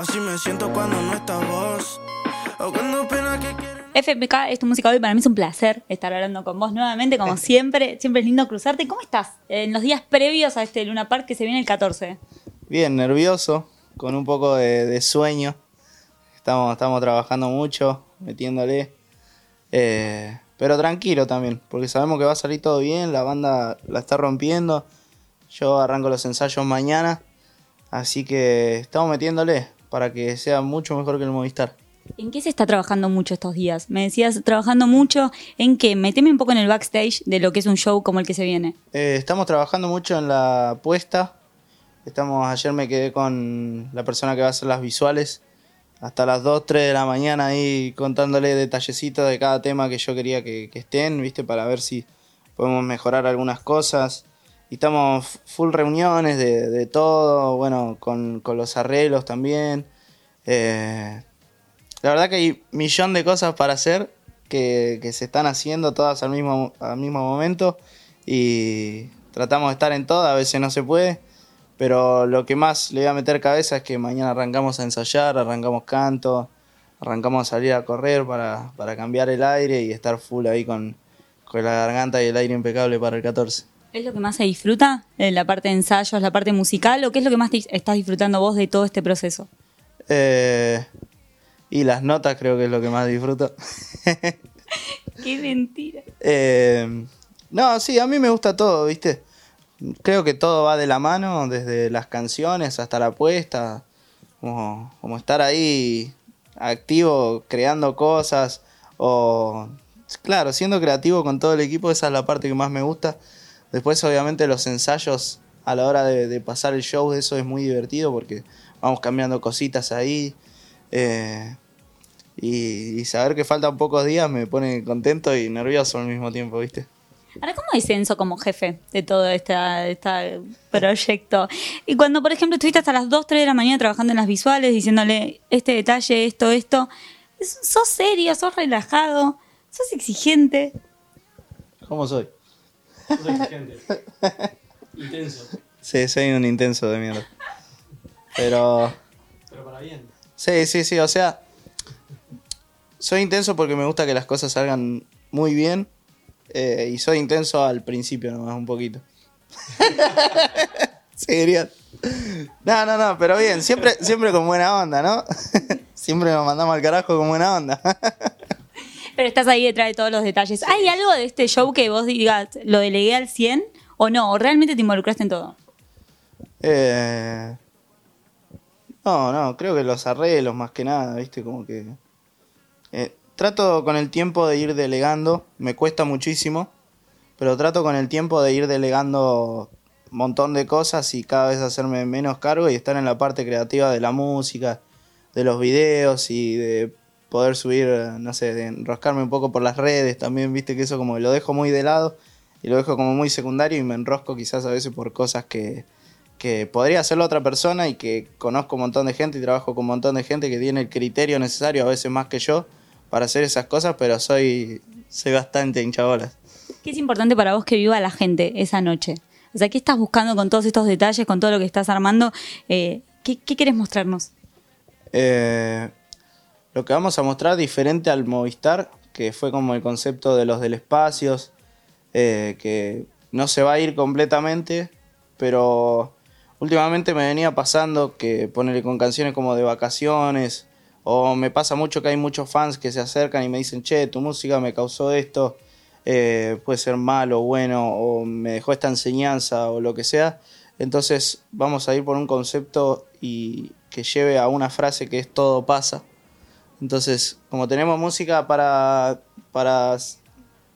Así me siento cuando no estás vos. O cuando pena que quiero. FMK es tu música hoy. Para mí es un placer estar hablando con vos nuevamente, como siempre. Siempre es lindo cruzarte. ¿Cómo estás en los días previos a este Luna Park que se viene el 14? Bien, nervioso, con un poco de, de sueño. Estamos, estamos trabajando mucho, metiéndole. Eh, pero tranquilo también, porque sabemos que va a salir todo bien, la banda la está rompiendo. Yo arranco los ensayos mañana, así que estamos metiéndole para que sea mucho mejor que el Movistar. ¿En qué se está trabajando mucho estos días? Me decías, trabajando mucho en qué? Meteme un poco en el backstage de lo que es un show como el que se viene. Eh, estamos trabajando mucho en la puesta. Estamos, ayer me quedé con la persona que va a hacer las visuales hasta las 2, 3 de la mañana ahí contándole detallecitos de cada tema que yo quería que, que estén, ¿viste? Para ver si podemos mejorar algunas cosas. Y estamos full reuniones de, de todo, bueno, con, con los arreglos también. Eh, la verdad que hay un millón de cosas para hacer que, que se están haciendo todas al mismo, al mismo momento y tratamos de estar en todas, a veces no se puede, pero lo que más le voy a meter cabeza es que mañana arrancamos a ensayar, arrancamos canto, arrancamos a salir a correr para, para cambiar el aire y estar full ahí con, con la garganta y el aire impecable para el 14. ¿Es lo que más se disfruta? ¿La parte de ensayos, la parte musical? ¿O qué es lo que más te- estás disfrutando vos de todo este proceso? Eh, y las notas creo que es lo que más disfruto. ¡Qué mentira! Eh, no, sí, a mí me gusta todo, ¿viste? Creo que todo va de la mano, desde las canciones hasta la puesta, como, como estar ahí activo, creando cosas, o, claro, siendo creativo con todo el equipo, esa es la parte que más me gusta. Después, obviamente, los ensayos a la hora de, de pasar el show, eso es muy divertido porque vamos cambiando cositas ahí. eh, y, y saber que faltan pocos días me pone contento y nervioso al mismo tiempo, ¿viste? Ahora, ¿cómo es Enzo como jefe de todo este, este proyecto? Y cuando, por ejemplo, estuviste hasta las 2, 3 de la mañana trabajando en las visuales, diciéndole este detalle, esto, esto, es- ¿sos serio, sos relajado, sos exigente? ¿Cómo soy? Soy exigente. Intenso. Sí, soy un intenso de mierda. Pero... Pero para bien. Sí, sí, sí, o sea... Soy intenso porque me gusta que las cosas salgan muy bien. eh, y soy intenso al principio nomás, un poquito. Seguiría. No, no, no, pero bien, siempre, siempre con buena onda, ¿no? siempre nos mandamos al carajo con buena onda. Pero estás ahí detrás de todos los detalles. ¿Hay algo de este show que vos digas, lo delegué al 100 o no? ¿O realmente te involucraste en todo? Eh, no, no, creo que los arreglos más que nada, ¿viste? Como que... eh, trato con el tiempo de ir delegando, me cuesta muchísimo, pero trato con el tiempo de ir delegando un montón de cosas y cada vez hacerme menos cargo y estar en la parte creativa de la música, de los videos y de poder subir, eh, no sé, de enroscarme un poco por las redes también, viste que eso como que lo dejo muy de lado y lo dejo como muy secundario y me enrosco quizás a veces por cosas que, que podría hacerlo otra persona y que conozco un montón de gente y trabajo con un montón de gente que tiene el criterio necesario, a veces más que yo, para hacer esas cosas, pero soy, soy bastante hinchabolas. ¿Qué es importante para vos que viva la gente esa noche? O sea, ¿qué estás buscando con todos estos detalles, con todo lo que estás armando? Eh, ¿qué, ¿Qué querés mostrarnos? Eh, lo que vamos a mostrar diferente al Movistar, que fue como el concepto de los del espacios, eh, que no se va a ir completamente, pero últimamente me venía pasando que ponerle con canciones como de vacaciones, o me pasa mucho que hay muchos fans que se acercan y me dicen, che, tu música me causó esto, eh, puede ser malo bueno, o me dejó esta enseñanza o lo que sea. Entonces vamos a ir por un concepto y que lleve a una frase que es todo pasa. Entonces, como tenemos música para, para,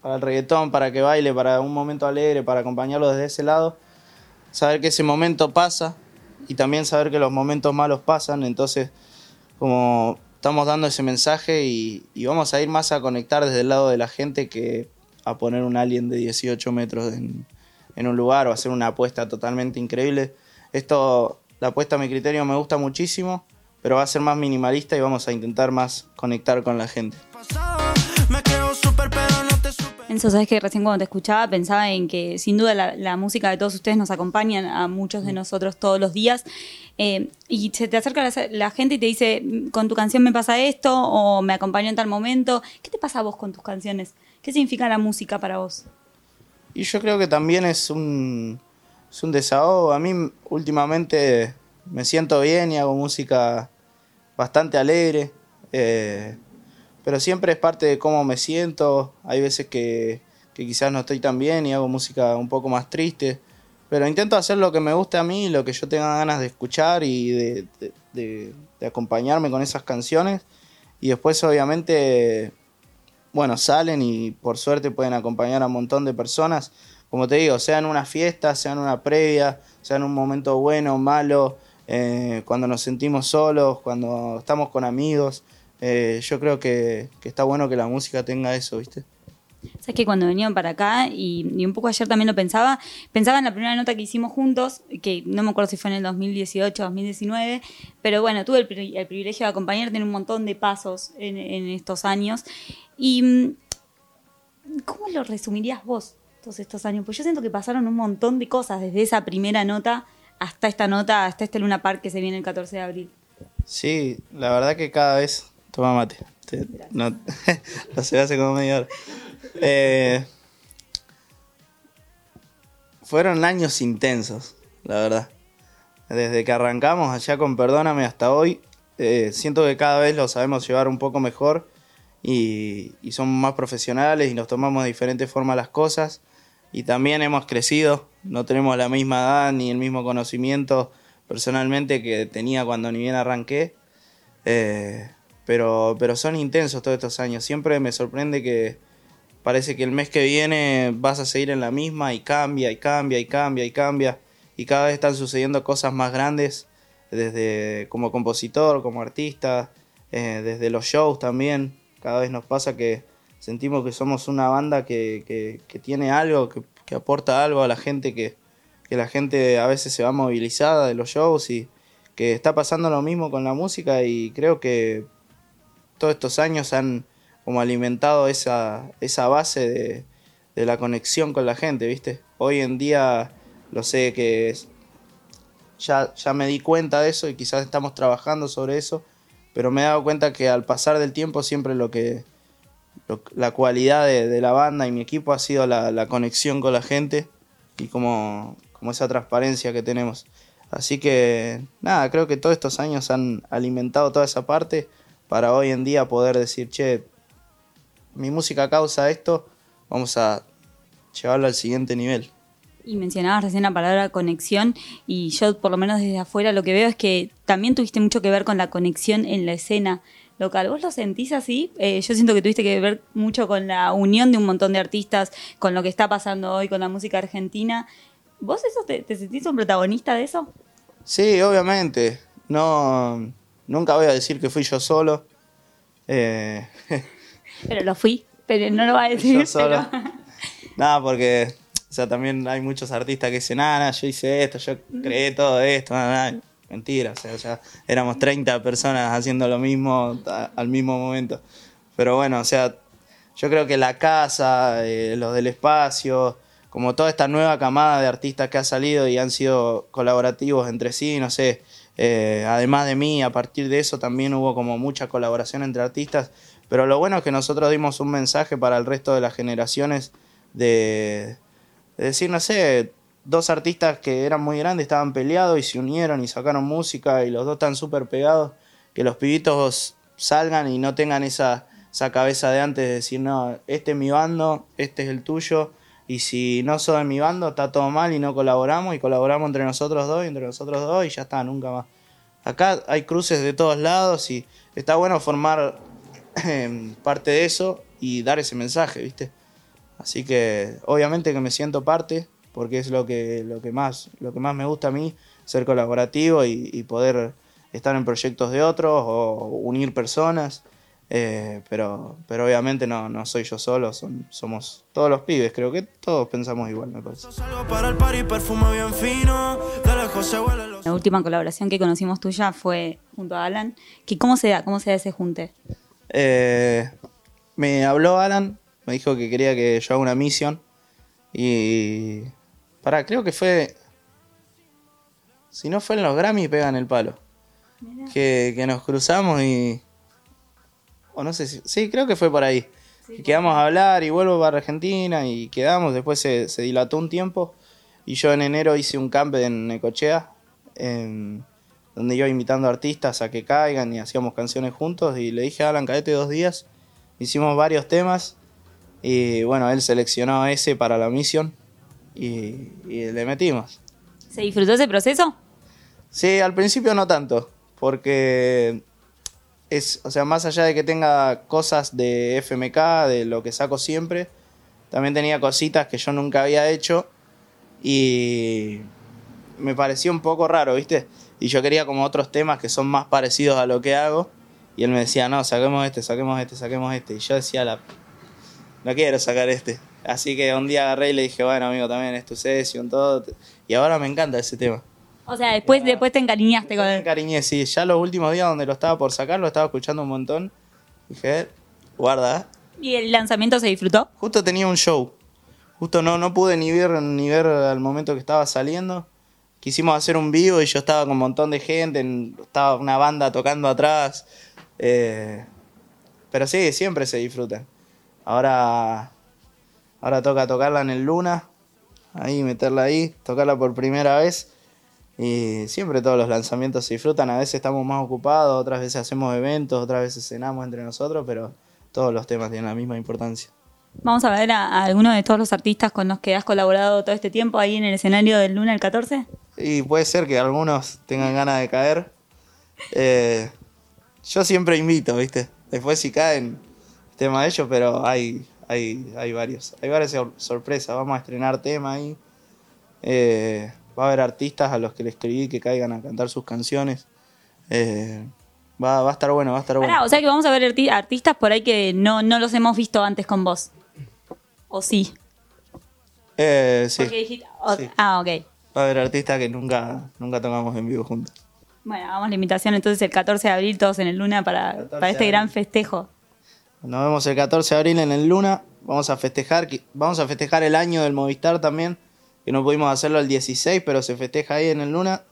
para el reggaetón, para que baile, para un momento alegre, para acompañarlo desde ese lado, saber que ese momento pasa y también saber que los momentos malos pasan. Entonces, como estamos dando ese mensaje y, vamos a ir más a conectar desde el lado de la gente que a poner un alien de 18 metros en, en un lugar o hacer una apuesta totalmente increíble. Esto, la apuesta a mi criterio me gusta muchísimo, pero va a ser más minimalista y vamos a intentar más conectar con la gente. Enzo, sabes que recién cuando te escuchaba pensaba en que sin duda la, la música de todos ustedes nos acompaña a muchos de nosotros todos los días. Eh, y se te acerca la, la gente y te dice, con tu canción me pasa esto, o me acompañó en tal momento. ¿Qué te pasa a vos con tus canciones? ¿Qué significa la música para vos? Y yo creo que también es un, es un desahogo. A mí últimamente me siento bien y hago música bastante alegre. eh, pero siempre es parte de cómo me siento. Hay veces que, quizás no estoy tan bien y hago música un poco más triste. Pero intento hacer lo que me guste a mí, lo que yo tenga ganas de escuchar y de acompañarme con esas canciones. Y después obviamente, bueno, salen y por suerte pueden acompañar a un montón de personas. Como te digo, sea en una fiesta, sea en una previa, sea en un momento bueno, malo, eh, cuando nos sentimos solos, cuando estamos con amigos. Eh, yo creo que, está bueno que la música tenga eso, ¿viste? Sabes que cuando venían para acá, y, un poco ayer también lo pensaba, pensaba en la primera nota que hicimos juntos, que no me acuerdo si fue en el 2018 o 2019, pero bueno, tuve el privilegio de acompañarte en un montón de pasos en, en estos años. Y mm, ¿cómo lo resumirías vos todos estos años? Pues yo siento que pasaron un montón de cosas, desde esa primera nota hasta esta nota, hasta este Luna Park que se viene el 14 de abril. Sí, la verdad que cada vez. Toma mate. Te- no, no se hace como media hora. Eh, fueron años intensos, la verdad. Desde que arrancamos allá con Perdóname hasta hoy, eh, siento que cada vez lo sabemos llevar un poco mejor y, y somos más profesionales y nos tomamos de diferente forma las cosas. Y también hemos crecido, no tenemos la misma edad ni el mismo conocimiento personalmente que tenía cuando ni bien arranqué. Eh, pero, pero son intensos todos estos años. Siempre me sorprende que parece que el mes que viene vas a seguir en la misma y cambia y cambia y cambia y cambia. Y cada vez están sucediendo cosas más grandes, desde como compositor, como artista, eh, desde los shows también. Cada vez nos pasa que sentimos que somos una banda que, que- tiene algo, que, aporta algo a la gente, que, que la gente a veces se va movilizada de los shows y que está pasando lo mismo con la música y creo que todos estos años han como alimentado esa, esa base de, de la conexión con la gente, ¿viste? Hoy en día lo sé que es- ya, ya me di cuenta de eso y quizás estamos trabajando sobre eso, pero me he dado cuenta que al pasar del tiempo siempre lo que la cualidad de, de la banda y mi equipo ha sido la, la conexión con la gente y como, como esa transparencia que tenemos. Así que nada, creo que todos estos años han alimentado toda esa parte para hoy en día poder decir, che, mi música causa esto, vamos a llevarlo al siguiente nivel. Y mencionabas recién la palabra conexión y yo por lo menos desde afuera lo que veo es que también tuviste mucho que ver con la conexión en la escena local. ¿Vos lo sentís así? Eh, yo siento que tuviste que ver mucho con la unión de un montón de artistas, con lo que está pasando hoy con la música argentina. ¿Vos eso te, te sentís un protagonista de eso? Sí, obviamente. No, nunca voy a decir que fui yo solo. Eh, Pero lo fui, pero no lo va a decir. yo solo. pero- Nada, porque o sea, también hay muchos artistas que dicen, ah, no, yo hice esto, yo creé todo esto. nada, nada". Mentira, o sea, ya éramos 30 personas haciendo lo mismo al mismo momento. Pero bueno, o sea, yo creo que la casa, eh, los del espacio, como toda esta nueva camada de artistas que ha salido y han sido colaborativos entre sí, no sé, eh, además de mí, a partir de eso también hubo como mucha colaboración entre artistas, pero lo bueno es que nosotros dimos un mensaje para el resto de las generaciones de decir, no sé, dos artistas que eran muy grandes estaban peleados y se unieron y sacaron música y los dos están súper pegados, que los pibitos salgan y no tengan esa, esa cabeza de antes de decir, no, este es mi bando, este es el tuyo, y si no sos de mi bando está todo mal y no colaboramos y colaboramos entre nosotros dos y entre nosotros dos y ya está, nunca más. Acá hay cruces de todos lados y está bueno formar em, parte de eso y dar ese mensaje, ¿viste? Así que obviamente que me siento parte porque es lo que, lo que, más, lo que más me gusta a mí, ser colaborativo y, y poder estar en proyectos de otros o unir personas. eh, pero, pero obviamente no, no soy yo solo, son, somos todos los pibes, creo que todos pensamos igual, me parece. Salgo para el party, perfume bien fino. De lejos se huele los... La última colaboración que conocimos tuya fue junto a Alan. Que ¿Cómo se da? ¿Cómo se da ese junte? Eh, me habló Alan me dijo que quería que yo haga una misión. Y. Pará, creo que fue. Si no fue en los Grammy, pegan el palo. Que, que nos cruzamos y. O no sé si. Sí, creo que fue por ahí. Quedamos a hablar y vuelvo para Argentina y quedamos. Después se, se dilató un tiempo. Y yo en enero hice un camp en Necochea. en- donde iba invitando artistas a que caigan y hacíamos canciones juntos. Y le dije a Alan, caete dos días. Hicimos varios temas. Y bueno, él seleccionó ese para la misión. Y, y le metimos. ¿Se disfrutó ese proceso? Sí, al principio no tanto, porque es, o sea, más allá de que tenga cosas de FMK, de lo que saco siempre, también tenía cositas que yo nunca había hecho y me pareció un poco raro, ¿viste? Y yo quería como otros temas que son más parecidos a lo que hago y él me decía, no, saquemos este, saquemos este, saquemos este. Y yo decía, la... no quiero sacar este. Así que un día agarré y le dije, bueno, amigo, también es tu sesión, todo. Y ahora me encanta ese tema. O sea, después, después te encariñaste con Me él. encariñé, sí. Ya los últimos días donde lo estaba por sacar, lo estaba escuchando un montón. Dije, guarda. ¿Y el lanzamiento se disfrutó? Justo tenía un show. Justo no, no pude ni ver, ni ver al momento que estaba saliendo. Quisimos hacer un vivo y yo estaba con un montón de gente. en- estaba una banda tocando atrás. eh, pero sí, siempre se disfrutan. Ahora, ahora toca tocarla en el Luna. Ahí, meterla ahí, tocarla por primera vez. Y siempre todos los lanzamientos se disfrutan. A veces estamos más ocupados, otras veces hacemos eventos, otras veces cenamos entre nosotros, pero todos los temas tienen la misma importancia. Vamos a ver a, a alguno de todos los artistas con los que has colaborado todo este tiempo ahí en el escenario del Luna el 14. Y puede ser que algunos tengan ganas de caer. Eh, yo siempre invito, ¿viste? Después si caen, tema de ellos, pero hay, hay, hay varios. Hay varias sor- sorpresas. Vamos a estrenar tema ahí. Eh, va a haber artistas a los que le escribí que caigan a cantar sus canciones. Eh, va, va a estar bueno, va a estar bueno. O sea que vamos a ver arti- artistas por ahí que no, no los hemos visto antes con vos. ¿O sí? Eh, sí. Porque dijiste- o- Sí. Ah, ok. Va a haber artistas que nunca, nunca tocamos en vivo juntos. Bueno, hagamos la invitación entonces el 14 de abril todos en el Luna para, 14 para este gran festejo. Nos vemos el 14 de abril en el Luna. Vamos a festejar, vamos a festejar el año del Movistar también, que no pudimos hacerlo el 16, pero se festeja ahí en el Luna.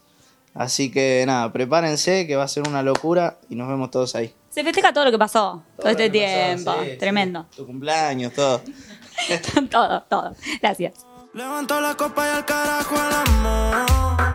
Así que nada, prepárense que va a ser una locura y nos vemos todos ahí. Se festeja todo lo que pasó todo, este pasó, tiempo. sí. Tremendo. Tu cumpleaños, todo. todo, todo. Gracias. Levanto la copa y al carajo el amor.